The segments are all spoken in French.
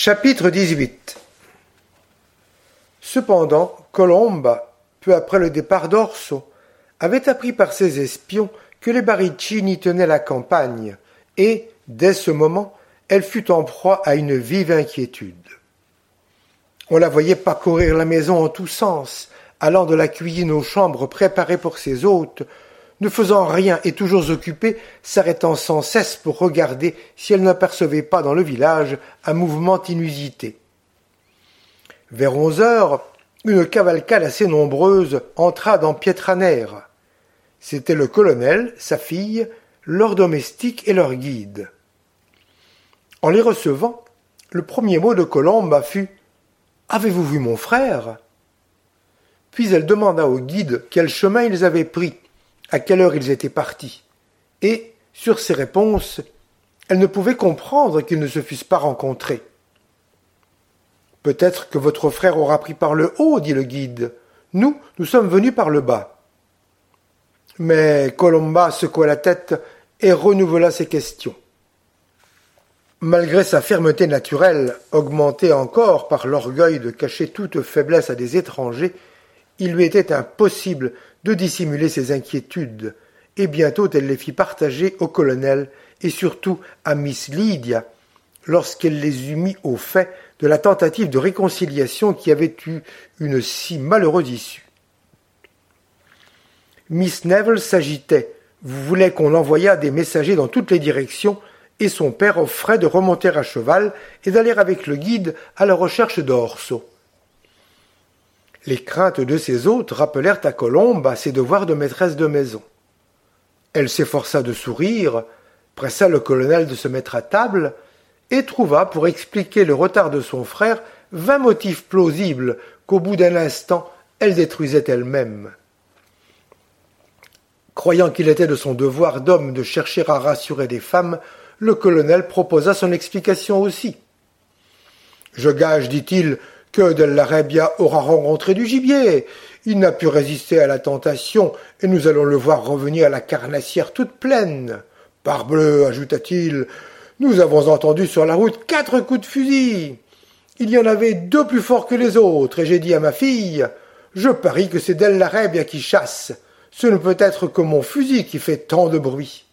Chapitre 18 Cependant, Colomba, peu après le départ d'Orso, avait appris par ses espions que les Baricini tenaient la campagne, et, dès ce moment, elle fut en proie à une vive inquiétude. On la voyait parcourir la maison en tous sens, allant de la cuisine aux chambres préparées pour ses hôtes, ne faisant rien et toujours occupée, s'arrêtant sans cesse pour regarder si elle n'apercevait pas dans le village un mouvement inusité. Vers onze heures, une cavalcade assez nombreuse entra dans Pietranera. C'était le colonel, sa fille, leur domestique et leur guide. En les recevant, le premier mot de Colombe fut Avez-vous vu mon frère? Puis elle demanda au guide quel chemin ils avaient pris à quelle heure ils étaient partis, et, sur ces réponses, elle ne pouvait comprendre qu'ils ne se fussent pas rencontrés. Peut-être que votre frère aura pris par le haut, dit le guide. Nous, nous sommes venus par le bas. Mais Colomba secoua la tête et renouvela ses questions. Malgré sa fermeté naturelle, augmentée encore par l'orgueil de cacher toute faiblesse à des étrangers, il lui était impossible de dissimuler ses inquiétudes, et bientôt elle les fit partager au colonel et surtout à Miss Lydia, lorsqu'elle les eut mis au fait de la tentative de réconciliation qui avait eu une si malheureuse issue. Miss Neville s'agitait, voulait qu'on envoyât des messagers dans toutes les directions, et son père offrait de remonter à cheval et d'aller avec le guide à la recherche d'Orso. Les craintes de ses hôtes rappelèrent à Colombe à ses devoirs de maîtresse de maison. Elle s'efforça de sourire, pressa le colonel de se mettre à table, et trouva, pour expliquer le retard de son frère, vingt motifs plausibles qu'au bout d'un instant elle détruisait elle-même. Croyant qu'il était de son devoir d'homme de chercher à rassurer des femmes, le colonel proposa son explication aussi. Je gage, dit-il, que Del aura rencontré du gibier. Il n'a pu résister à la tentation, et nous allons le voir revenir à la carnassière toute pleine. Parbleu, ajouta-t-il, nous avons entendu sur la route quatre coups de fusil. Il y en avait deux plus forts que les autres, et j'ai dit à ma fille, je parie que c'est Del qui chasse. Ce ne peut être que mon fusil qui fait tant de bruit.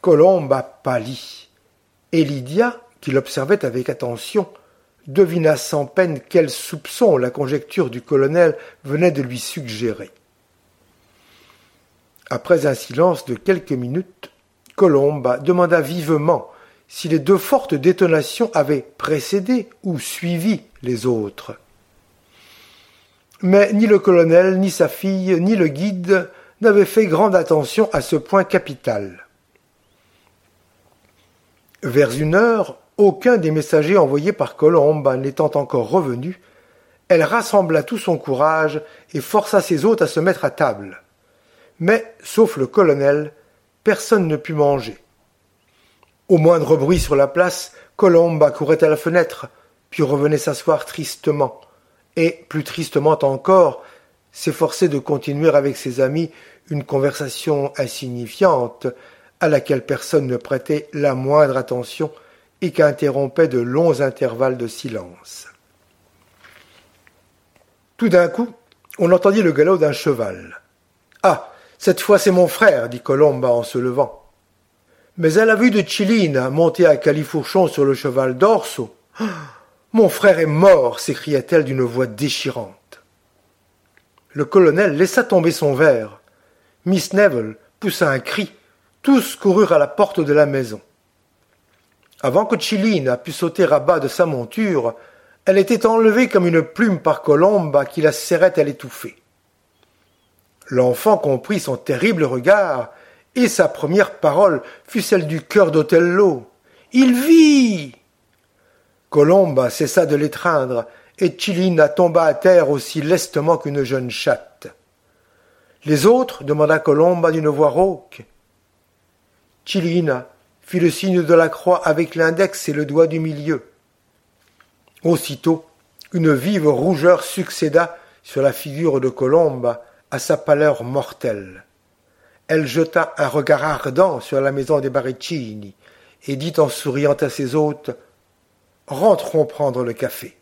Colombe a pâli, et Lydia, qui l'observait avec attention, devina sans peine quel soupçon la conjecture du colonel venait de lui suggérer. Après un silence de quelques minutes, Colomba demanda vivement si les deux fortes détonations avaient précédé ou suivi les autres. Mais ni le colonel, ni sa fille, ni le guide n'avaient fait grande attention à ce point capital. Vers une heure, aucun des messagers envoyés par Colombe n'étant encore revenu, elle rassembla tout son courage et força ses hôtes à se mettre à table. Mais, sauf le colonel, personne ne put manger. Au moindre bruit sur la place, Colombe accourait à la fenêtre, puis revenait s'asseoir tristement, et, plus tristement encore, s'efforçait de continuer avec ses amis une conversation insignifiante, à laquelle personne ne prêtait la moindre attention, et qu'interrompaient de longs intervalles de silence. Tout d'un coup, on entendit le galop d'un cheval. Ah. Cette fois c'est mon frère, dit Colomba en se levant. Mais à la vue de Chilina monter à califourchon sur le cheval d'Orso. Mon frère est mort, s'écria-t-elle d'une voix déchirante. Le colonel laissa tomber son verre. Miss Neville poussa un cri. Tous coururent à la porte de la maison. Avant que Chilina pût sauter à bas de sa monture, elle était enlevée comme une plume par Colomba qui la serrait à l'étouffer. L'enfant comprit son terrible regard, et sa première parole fut celle du cœur d'Othello. Il vit. Colomba cessa de l'étreindre, et Chilina tomba à terre aussi lestement qu'une jeune chatte. Les autres demanda Colomba d'une voix rauque. Chilina fit le signe de la croix avec l'index et le doigt du milieu. Aussitôt, une vive rougeur succéda sur la figure de Colombe à sa pâleur mortelle. Elle jeta un regard ardent sur la maison des Baricini et dit en souriant à ses hôtes rentrons prendre le café.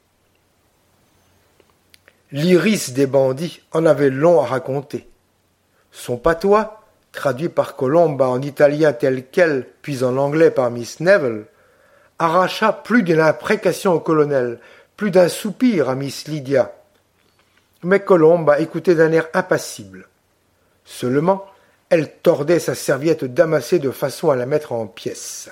L'iris des bandits en avait long à raconter. Son patois, traduit par Colomba en italien tel quel, puis en anglais par Miss Neville, arracha plus d'une imprécation au colonel, plus d'un soupir à Miss Lydia. Mais Colomba écoutait d'un air impassible. Seulement, elle tordait sa serviette damassée de façon à la mettre en pièces.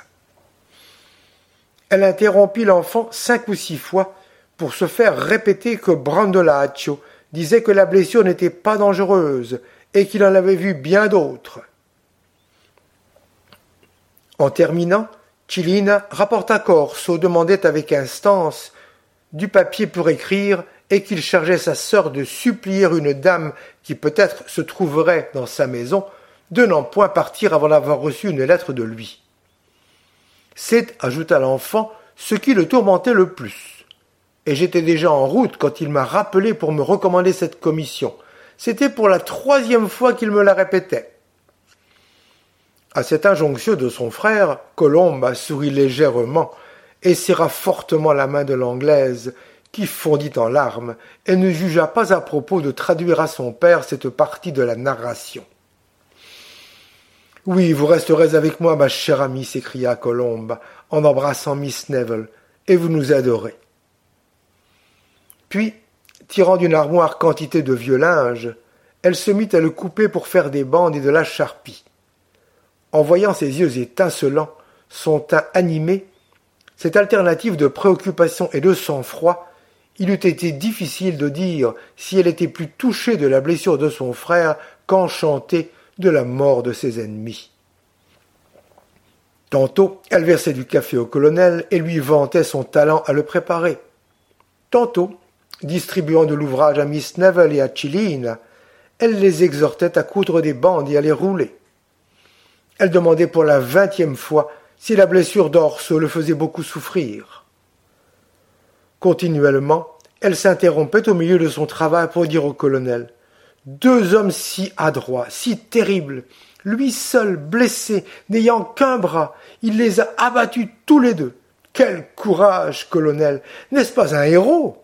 Elle interrompit l'enfant cinq ou six fois pour se faire répéter que Brandolaccio disait que la blessure n'était pas dangereuse et qu'il en avait vu bien d'autres. En terminant, Chilina rapporta Corso demandait avec instance du papier pour écrire et qu'il chargeait sa sœur de supplier une dame qui peut-être se trouverait dans sa maison de n'en point partir avant d'avoir reçu une lettre de lui. C'est, ajouta l'enfant, ce qui le tourmentait le plus et j'étais déjà en route quand il m'a rappelé pour me recommander cette commission. C'était pour la troisième fois qu'il me la répétait. À cette injonction de son frère, Colombe sourit légèrement et serra fortement la main de l'anglaise, qui fondit en larmes et ne jugea pas à propos de traduire à son père cette partie de la narration. Oui, vous resterez avec moi, ma chère amie, s'écria Colombe, en embrassant Miss Neville, et vous nous aiderez. Puis, tirant d'une armoire quantité de vieux linge, elle se mit à le couper pour faire des bandes et de la charpie. En voyant ses yeux étincelants, son teint animé, cette alternative de préoccupation et de sang-froid, il eût été difficile de dire si elle était plus touchée de la blessure de son frère qu'enchantée de la mort de ses ennemis. Tantôt, elle versait du café au colonel et lui vantait son talent à le préparer. Tantôt, distribuant de l'ouvrage à Miss Neville et à Chiline, elle les exhortait à coudre des bandes et à les rouler. Elle demandait pour la vingtième fois si la blessure d'Orso le faisait beaucoup souffrir. Continuellement, elle s'interrompait au milieu de son travail pour dire au colonel Deux hommes si adroits, si terribles, lui seul blessé, n'ayant qu'un bras, il les a abattus tous les deux. Quel courage, colonel. N'est-ce pas un héros?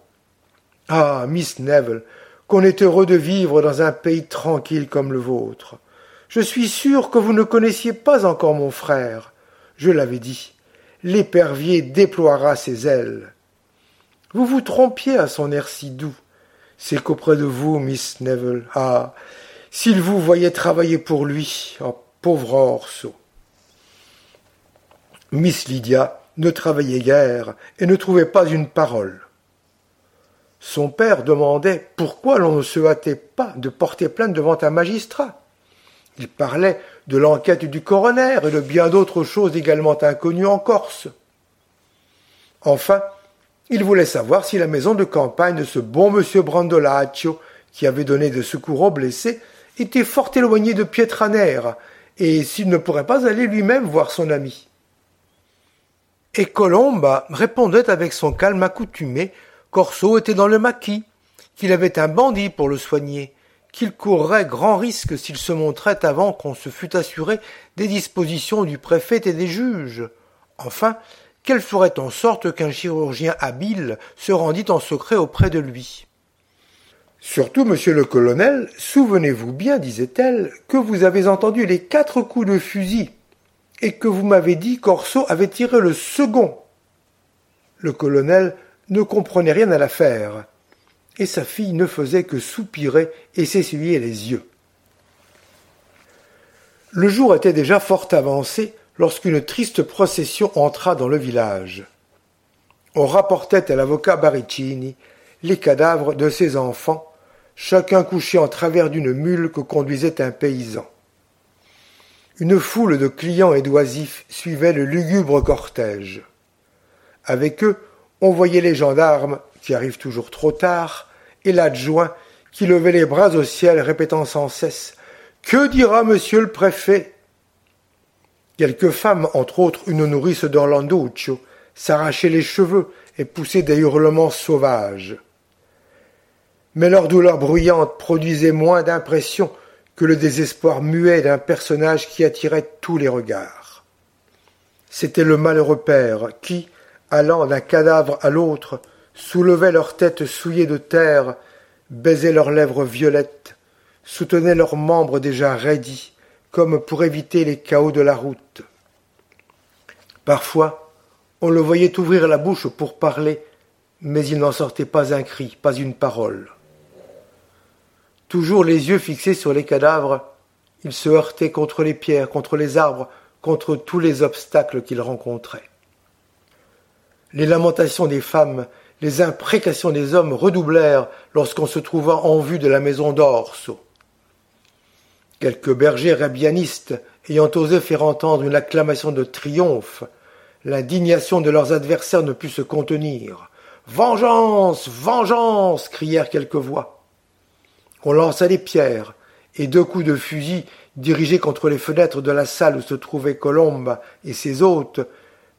Ah, Miss Neville, qu'on est heureux de vivre dans un pays tranquille comme le vôtre. Je suis sûr que vous ne connaissiez pas encore mon frère. Je l'avais dit. L'épervier déploiera ses ailes. Vous vous trompiez à son air si doux. C'est qu'auprès de vous, Miss Neville, ah, s'il vous voyait travailler pour lui, oh, pauvre Orso. Miss Lydia ne travaillait guère et ne trouvait pas une parole. Son père demandait pourquoi l'on ne se hâtait pas de porter plainte devant un magistrat. Il parlait de l'enquête du coroner et de bien d'autres choses également inconnues en Corse. Enfin, il voulait savoir si la maison de campagne de ce bon monsieur Brandolaccio, qui avait donné de secours aux blessés, était fort éloignée de Pietranera, et s'il ne pourrait pas aller lui-même voir son ami. Et Colomba répondait avec son calme accoutumé Corso était dans le maquis, qu'il avait un bandit pour le soigner, qu'il courrait grand risque s'il se montrait avant qu'on se fût assuré des dispositions du préfet et des juges. Enfin, qu'elle ferait en sorte qu'un chirurgien habile se rendît en secret auprès de lui. Surtout, monsieur le colonel, souvenez-vous bien, disait-elle, que vous avez entendu les quatre coups de fusil, et que vous m'avez dit qu'Orso avait tiré le second. Le colonel ne comprenait rien à l'affaire, et sa fille ne faisait que soupirer et s'essuyer les yeux. Le jour était déjà fort avancé lorsqu'une triste procession entra dans le village. On rapportait à l'avocat Baricini les cadavres de ses enfants, chacun couché en travers d'une mule que conduisait un paysan. Une foule de clients et d'oisifs suivait le lugubre cortège. Avec eux, on voyait les gendarmes, qui arrivent toujours trop tard, et l'adjoint, qui levait les bras au ciel, répétant sans cesse Que dira monsieur le préfet? Quelques femmes, entre autres une nourrice d'Orlanduccio, s'arrachaient les cheveux et poussaient des hurlements sauvages. Mais leur douleur bruyante produisait moins d'impression que le désespoir muet d'un personnage qui attirait tous les regards. C'était le malheureux père qui, allant d'un cadavre à l'autre, soulevaient leurs têtes souillées de terre, baisaient leurs lèvres violettes, soutenaient leurs membres déjà raidis, comme pour éviter les chaos de la route. Parfois, on le voyait ouvrir la bouche pour parler, mais il n'en sortait pas un cri, pas une parole. Toujours les yeux fixés sur les cadavres, il se heurtait contre les pierres, contre les arbres, contre tous les obstacles qu'il rencontrait. Les lamentations des femmes, les imprécations des hommes redoublèrent lorsqu'on se trouva en vue de la maison d'Orso. Quelques bergers rabianistes ayant osé faire entendre une acclamation de triomphe, l'indignation de leurs adversaires ne put se contenir. Vengeance. Vengeance. crièrent quelques voix. On lança des pierres, et deux coups de fusil dirigés contre les fenêtres de la salle où se trouvaient Colombe et ses hôtes,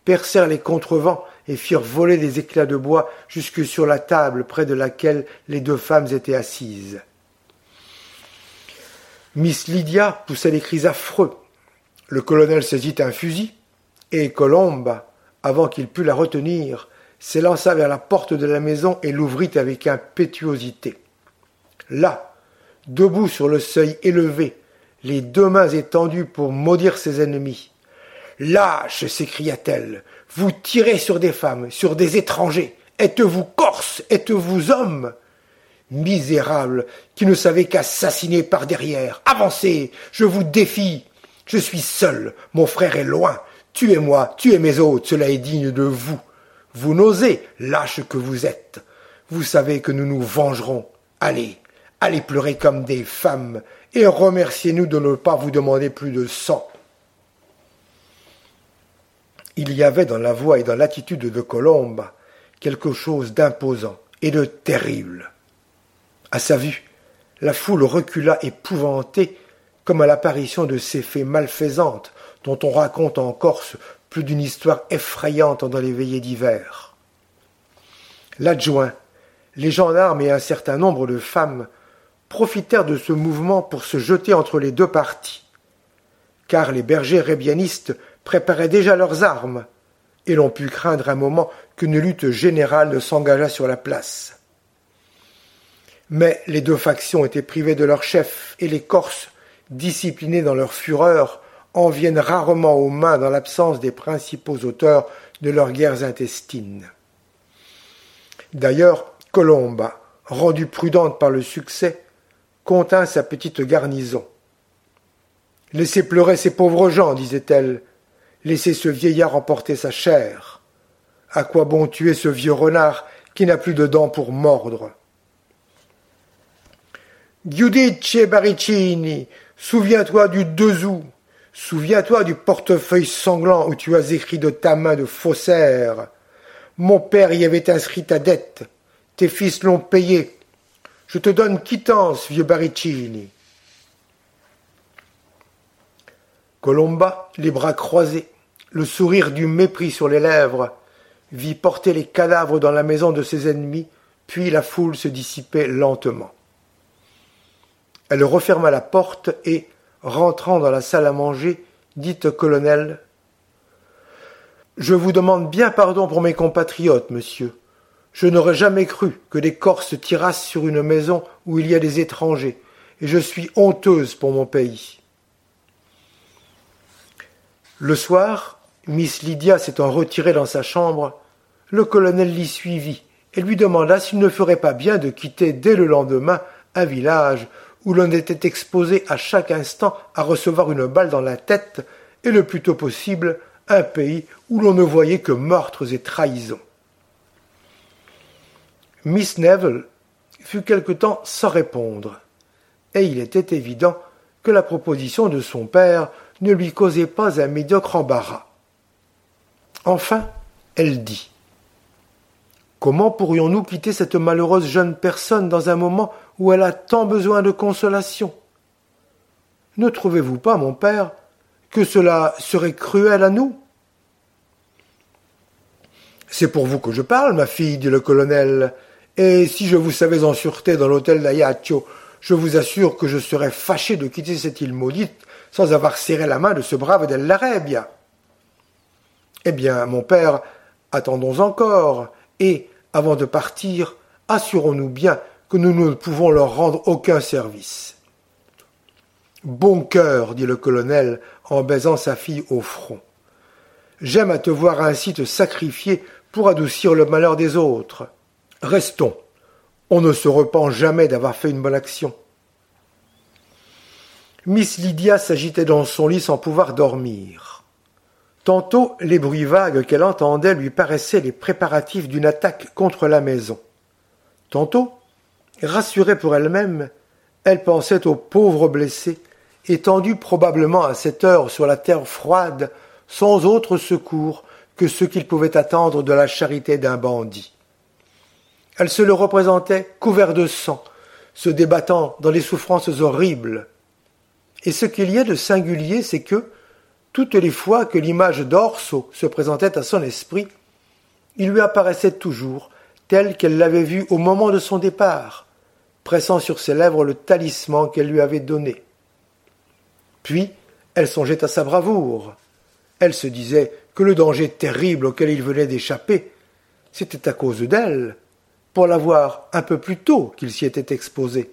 percèrent les contrevents et firent voler des éclats de bois jusque sur la table près de laquelle les deux femmes étaient assises. Miss Lydia poussa des cris affreux. Le colonel saisit un fusil, et Colombe, avant qu'il pût la retenir, s'élança vers la porte de la maison et l'ouvrit avec impétuosité. Là, debout sur le seuil élevé, les deux mains étendues pour maudire ses ennemis. Lâche, s'écria-t-elle, vous tirez sur des femmes, sur des étrangers. Êtes-vous corse? Êtes-vous homme? Misérable, qui ne savez qu'assassiner par derrière. Avancez, je vous défie. Je suis seul, mon frère est loin. Tuez-moi, tuez mes hôtes, cela est digne de vous. Vous n'osez, lâche que vous êtes. Vous savez que nous nous vengerons. Allez, allez pleurer comme des femmes, et remerciez-nous de ne pas vous demander plus de sang. Il y avait dans la voix et dans l'attitude de Colombe quelque chose d'imposant et de terrible. À sa vue, la foule recula épouvantée comme à l'apparition de ces fées malfaisantes dont on raconte en Corse plus d'une histoire effrayante dans les veillées d'hiver. L'adjoint, les gendarmes et un certain nombre de femmes profitèrent de ce mouvement pour se jeter entre les deux parties, car les bergers rébianistes préparaient déjà leurs armes, et l'on put craindre un moment qu'une lutte générale ne s'engageât sur la place. Mais les deux factions étaient privées de leur chef, et les Corses, disciplinés dans leur fureur, en viennent rarement aux mains dans l'absence des principaux auteurs de leurs guerres intestines. D'ailleurs, Colomba, rendue prudente par le succès, contint sa petite garnison. Laissez pleurer ces pauvres gens, disait-elle, Laissez ce vieillard emporter sa chair. À quoi bon tuer ce vieux renard qui n'a plus de dents pour mordre? Giudice Baricini, souviens-toi du 2 août. Souviens-toi du portefeuille sanglant où tu as écrit de ta main de faussaire. Mon père y avait inscrit ta dette. Tes fils l'ont payé. Je te donne quittance, vieux Baricini. Colomba, les bras croisés, le sourire du mépris sur les lèvres, vit porter les cadavres dans la maison de ses ennemis, puis la foule se dissipait lentement. Elle referma la porte et, rentrant dans la salle à manger, dit au colonel Je vous demande bien pardon pour mes compatriotes, monsieur. Je n'aurais jamais cru que des Corses tirassent sur une maison où il y a des étrangers, et je suis honteuse pour mon pays. Le soir, Miss Lydia s'étant retirée dans sa chambre, le colonel l'y suivit et lui demanda s'il ne ferait pas bien de quitter dès le lendemain un village où l'on était exposé à chaque instant à recevoir une balle dans la tête et le plus tôt possible un pays où l'on ne voyait que meurtres et trahisons. Miss Neville fut quelque temps sans répondre, et il était évident que la proposition de son père ne lui causait pas un médiocre embarras. Enfin, elle dit Comment pourrions-nous quitter cette malheureuse jeune personne dans un moment où elle a tant besoin de consolation? Ne trouvez-vous pas, mon père, que cela serait cruel à nous? C'est pour vous que je parle, ma fille, dit le colonel, et si je vous savais en sûreté dans l'hôtel d'Ayaccio, je vous assure que je serais fâché de quitter cette île maudite sans avoir serré la main de ce brave Del Eh bien, mon père, Attendons encore, et, avant de partir, assurons-nous bien que nous ne pouvons leur rendre aucun service. Bon cœur, dit le colonel en baisant sa fille au front. J'aime à te voir ainsi te sacrifier pour adoucir le malheur des autres. Restons. On ne se repent jamais d'avoir fait une bonne action. Miss Lydia s'agitait dans son lit sans pouvoir dormir. Tantôt les bruits vagues qu'elle entendait lui paraissaient les préparatifs d'une attaque contre la maison. Tantôt, rassurée pour elle-même, elle pensait aux pauvres blessés, étendus probablement à cette heure sur la terre froide, sans autre secours que ce qu'ils pouvaient attendre de la charité d'un bandit. Elle se le représentait couvert de sang, se débattant dans les souffrances horribles. Et ce qu'il y a de singulier, c'est que, toutes les fois que l'image d'Orso se présentait à son esprit, il lui apparaissait toujours telle qu'elle l'avait vue au moment de son départ, pressant sur ses lèvres le talisman qu'elle lui avait donné. Puis, elle songeait à sa bravoure. Elle se disait que le danger terrible auquel il venait d'échapper, c'était à cause d'elle, pour l'avoir un peu plus tôt qu'il s'y était exposé.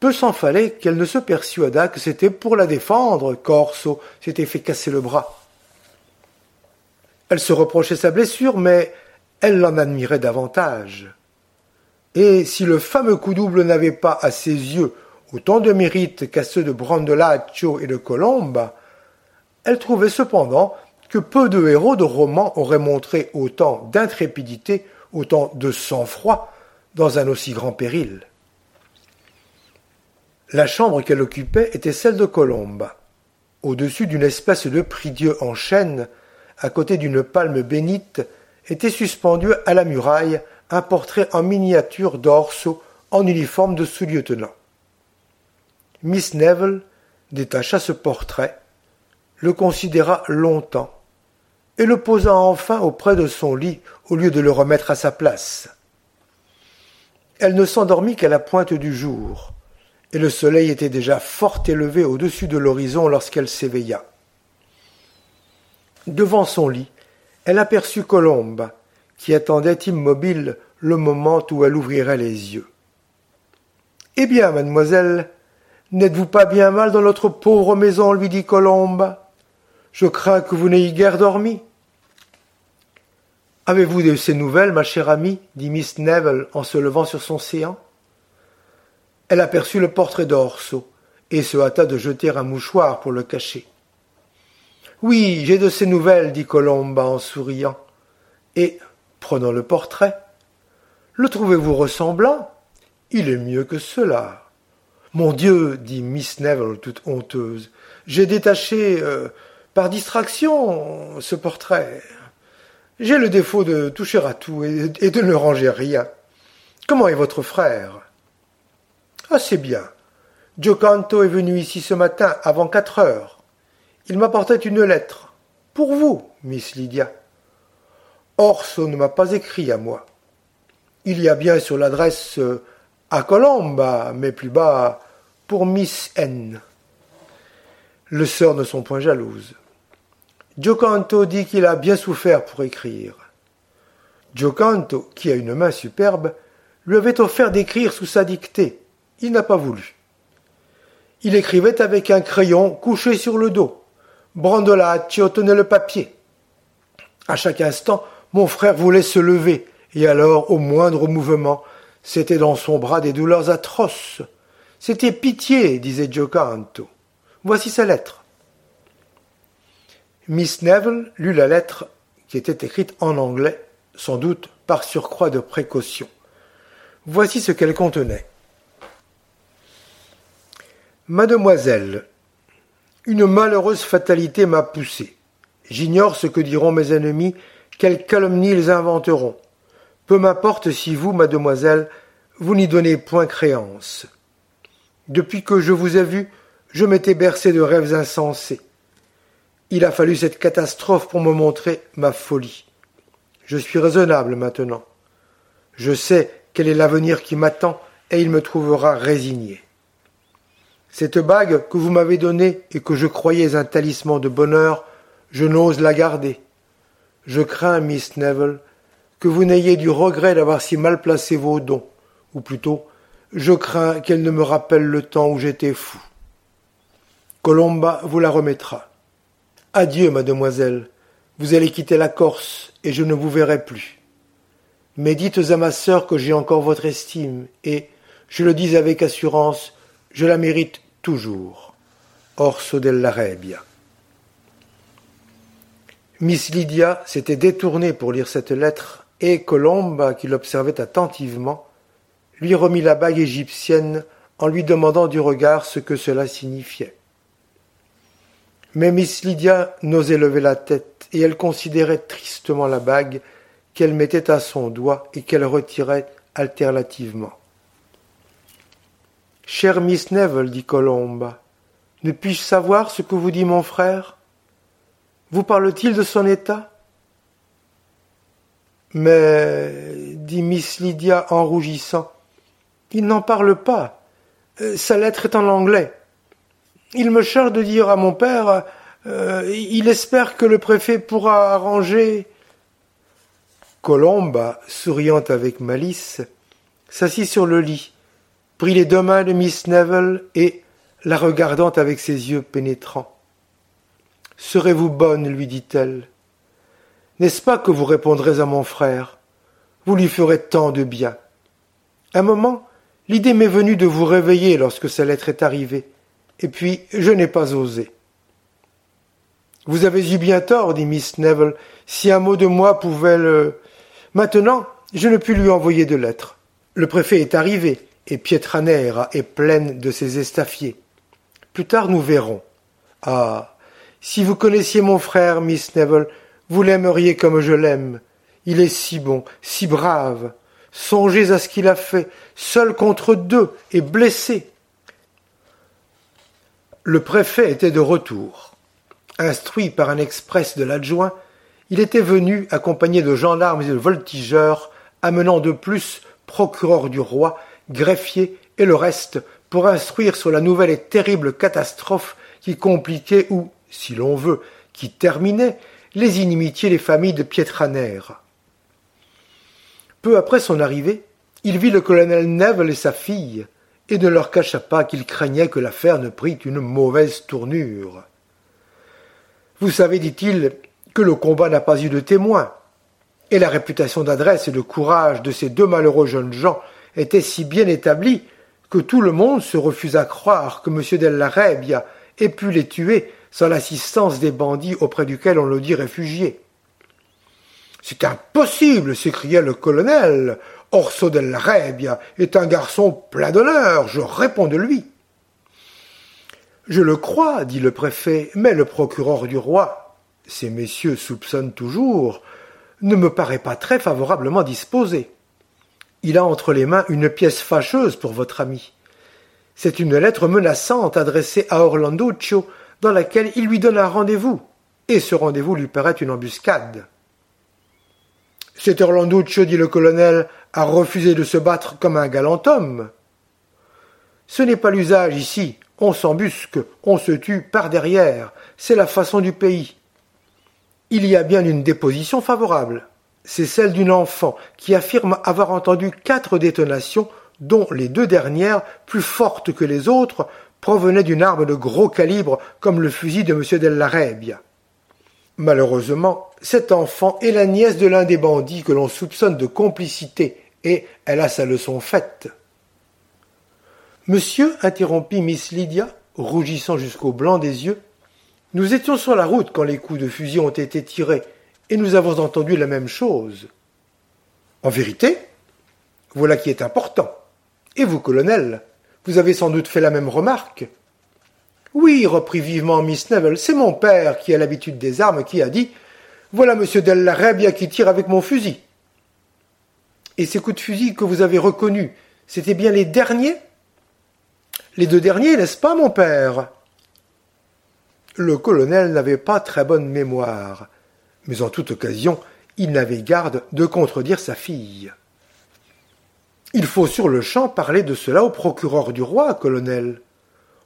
Peu s'en fallait qu'elle ne se persuadât que c'était pour la défendre qu'Orso s'était fait casser le bras. Elle se reprochait sa blessure, mais elle l'en admirait davantage. Et si le fameux coup double n'avait pas à ses yeux autant de mérite qu'à ceux de Brandolaccio et de Colomba, elle trouvait cependant que peu de héros de romans auraient montré autant d'intrépidité, autant de sang-froid dans un aussi grand péril. La chambre qu'elle occupait était celle de Colomba. Au-dessus d'une espèce de prie-dieu en chêne, à côté d'une palme bénite, était suspendu à la muraille un portrait en miniature d'Orso en uniforme de sous-lieutenant. Miss Neville détacha ce portrait, le considéra longtemps, et le posa enfin auprès de son lit au lieu de le remettre à sa place. Elle ne s'endormit qu'à la pointe du jour, et le soleil était déjà fort élevé au-dessus de l'horizon lorsqu'elle s'éveilla. Devant son lit, elle aperçut Colombe, qui attendait immobile le moment où elle ouvrirait les yeux. Eh bien, mademoiselle, N'êtes-vous pas bien mal dans notre pauvre maison? lui dit Colombe. Je crains que vous n'ayez guère dormi. Avez-vous de ces nouvelles, ma chère amie? dit Miss Neville en se levant sur son séant. Elle aperçut le portrait d'Orso et se hâta de jeter un mouchoir pour le cacher. Oui, j'ai de ces nouvelles, dit Colomba en souriant. Et, prenant le portrait, le trouvez-vous ressemblant? Il est mieux que cela. Mon Dieu, dit Miss Neville toute honteuse, j'ai détaché euh, par distraction ce portrait. J'ai le défaut de toucher à tout et, de ne ranger rien. Comment est votre frère? Assez bien. Giocanto est venu ici ce matin avant quatre heures. Il m'apportait une lettre. Pour vous, Miss Lydia. Orso ne m'a pas écrit à moi. Il y a bien sur l'adresse euh, à Colomba, mais plus bas pour Miss N. Le sœurs ne sont point jalouses. Giocanto dit qu'il a bien souffert pour écrire. Giocanto, qui a une main superbe, lui avait offert d'écrire sous sa dictée. Il n'a pas voulu. Il écrivait avec un crayon couché sur le dos. Brandolaccio tenait le papier. À chaque instant, mon frère voulait se lever, et alors, au moindre mouvement, c'était dans son bras des douleurs atroces. C'était pitié, disait Giocanto. Voici sa lettre. Miss Neville lut la lettre qui était écrite en anglais, sans doute par surcroît de précaution. Voici ce qu'elle contenait. Mademoiselle, une malheureuse fatalité m'a poussé. J'ignore ce que diront mes ennemis, quelles calomnies ils inventeront. Peu m'importe si vous, mademoiselle, vous n'y donnez point créance. Depuis que je vous ai vu, je m'étais bercé de rêves insensés. Il a fallu cette catastrophe pour me montrer ma folie. Je suis raisonnable maintenant. Je sais quel est l'avenir qui m'attend et il me trouvera résigné. Cette bague que vous m'avez donnée et que je croyais un talisman de bonheur, je n'ose la garder. Je crains, Miss Neville, que vous n'ayez du regret d'avoir si mal placé vos dons, ou plutôt, je crains qu'elle ne me rappelle le temps où j'étais fou. Colomba vous la remettra. Adieu, mademoiselle. Vous allez quitter la Corse, et je ne vous verrai plus. Mais dites à ma sœur que j'ai encore votre estime, et, je le dis avec assurance, je la mérite toujours. Orso della Rebia. Miss Lydia s'était détournée pour lire cette lettre, et Colomba, qui l'observait attentivement, lui remit la bague égyptienne en lui demandant du regard ce que cela signifiait. Mais Miss Lydia n'osait lever la tête, et elle considérait tristement la bague qu'elle mettait à son doigt et qu'elle retirait alternativement. Chère Miss Neville, dit Colomba, ne puis-je savoir ce que vous dit mon frère? Vous parle-t-il de son état? Mais, dit Miss Lydia en rougissant, il n'en parle pas. Euh, sa lettre est en anglais. Il me charge de dire à mon père euh, il espère que le préfet pourra arranger. Colomba, souriant avec malice, s'assit sur le lit, prit les deux mains de Miss Neville et, la regardant avec ses yeux pénétrants. Serez-vous bonne, lui dit-elle. N'est-ce pas que vous répondrez à mon frère? Vous lui ferez tant de bien. Un moment, l'idée m'est venue de vous réveiller lorsque sa lettre est arrivée, et puis je n'ai pas osé. Vous avez eu bien tort, dit Miss Neville, si un mot de moi pouvait le. Maintenant, je ne puis lui envoyer de lettre. Le préfet est arrivé, et Pietranera est pleine de ses estafiers. Plus tard nous verrons. Ah. Si vous connaissiez mon frère, Miss Neville, vous l'aimeriez comme je l'aime. Il est si bon, si brave. Songez à ce qu'il a fait, seul contre deux et blessé. Le préfet était de retour. Instruit par un express de l'adjoint, il était venu accompagné de gendarmes et de voltigeurs, amenant de plus procureur du roi, greffier et le reste pour instruire sur la nouvelle et terrible catastrophe qui compliquait ou, si l'on veut, qui terminait les inimitiés des familles de Pietranère. Peu après son arrivée, il vit le colonel Neville et sa fille, et ne leur cacha pas qu'il craignait que l'affaire ne prît une mauvaise tournure. Vous savez, dit-il, que le combat n'a pas eu de témoins, et la réputation d'adresse et de courage de ces deux malheureux jeunes gens était si bien établie que tout le monde se refuse à croire que M. Della ait pu les tuer sans l'assistance des bandits auprès duquel on le dit réfugié. C'est impossible, s'écria le colonel. Orso Della Rebia est un garçon plein d'honneur, je réponds de lui. Je le crois, dit le préfet, mais le procureur du roi, ces messieurs soupçonnent toujours, ne me paraît pas très favorablement disposé. Il a entre les mains une pièce fâcheuse pour votre ami. C'est une lettre menaçante adressée à Orlanduccio dans laquelle il lui donne un rendez-vous, et ce rendez-vous lui paraît une embuscade. Cet Orlanduccio, dit le colonel, a refusé de se battre comme un galant homme. Ce n'est pas l'usage ici. On s'embusque, on se tue par derrière. C'est la façon du pays. Il y a bien une déposition favorable c'est celle d'une enfant qui affirme avoir entendu quatre détonations dont les deux dernières, plus fortes que les autres, provenaient d'une arme de gros calibre comme le fusil de M. Della Rebia. Malheureusement, cette enfant est la nièce de l'un des bandits que l'on soupçonne de complicité, et elle a sa leçon faite. Monsieur, interrompit Miss Lydia, rougissant jusqu'au blanc des yeux, nous étions sur la route quand les coups de fusil ont été tirés, et nous avons entendu la même chose. En vérité, voilà qui est important. Et vous, colonel, vous avez sans doute fait la même remarque. Oui, reprit vivement Miss Neville, c'est mon père qui a l'habitude des armes qui a dit Voilà monsieur Della qui tire avec mon fusil. Et ces coups de fusil que vous avez reconnus, c'étaient bien les derniers? Les deux derniers, n'est-ce pas, mon père? Le colonel n'avait pas très bonne mémoire mais en toute occasion, il n'avait garde de contredire sa fille. Il faut sur le champ parler de cela au procureur du roi, colonel.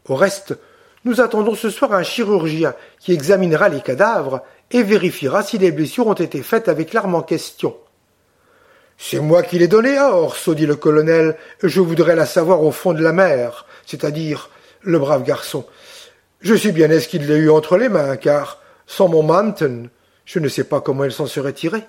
Au reste, Nous attendons ce soir un chirurgien qui examinera les cadavres et vérifiera si les blessures ont été faites avec l'arme en question. C'est moi qui l'ai donnée à Orso, dit le colonel. Je voudrais la savoir au fond de la mer, c'est-à-dire le brave garçon. Je suis bien aise qu'il l'ait eu entre les mains, car, sans mon Manton, je ne sais pas comment elle s'en serait tirée.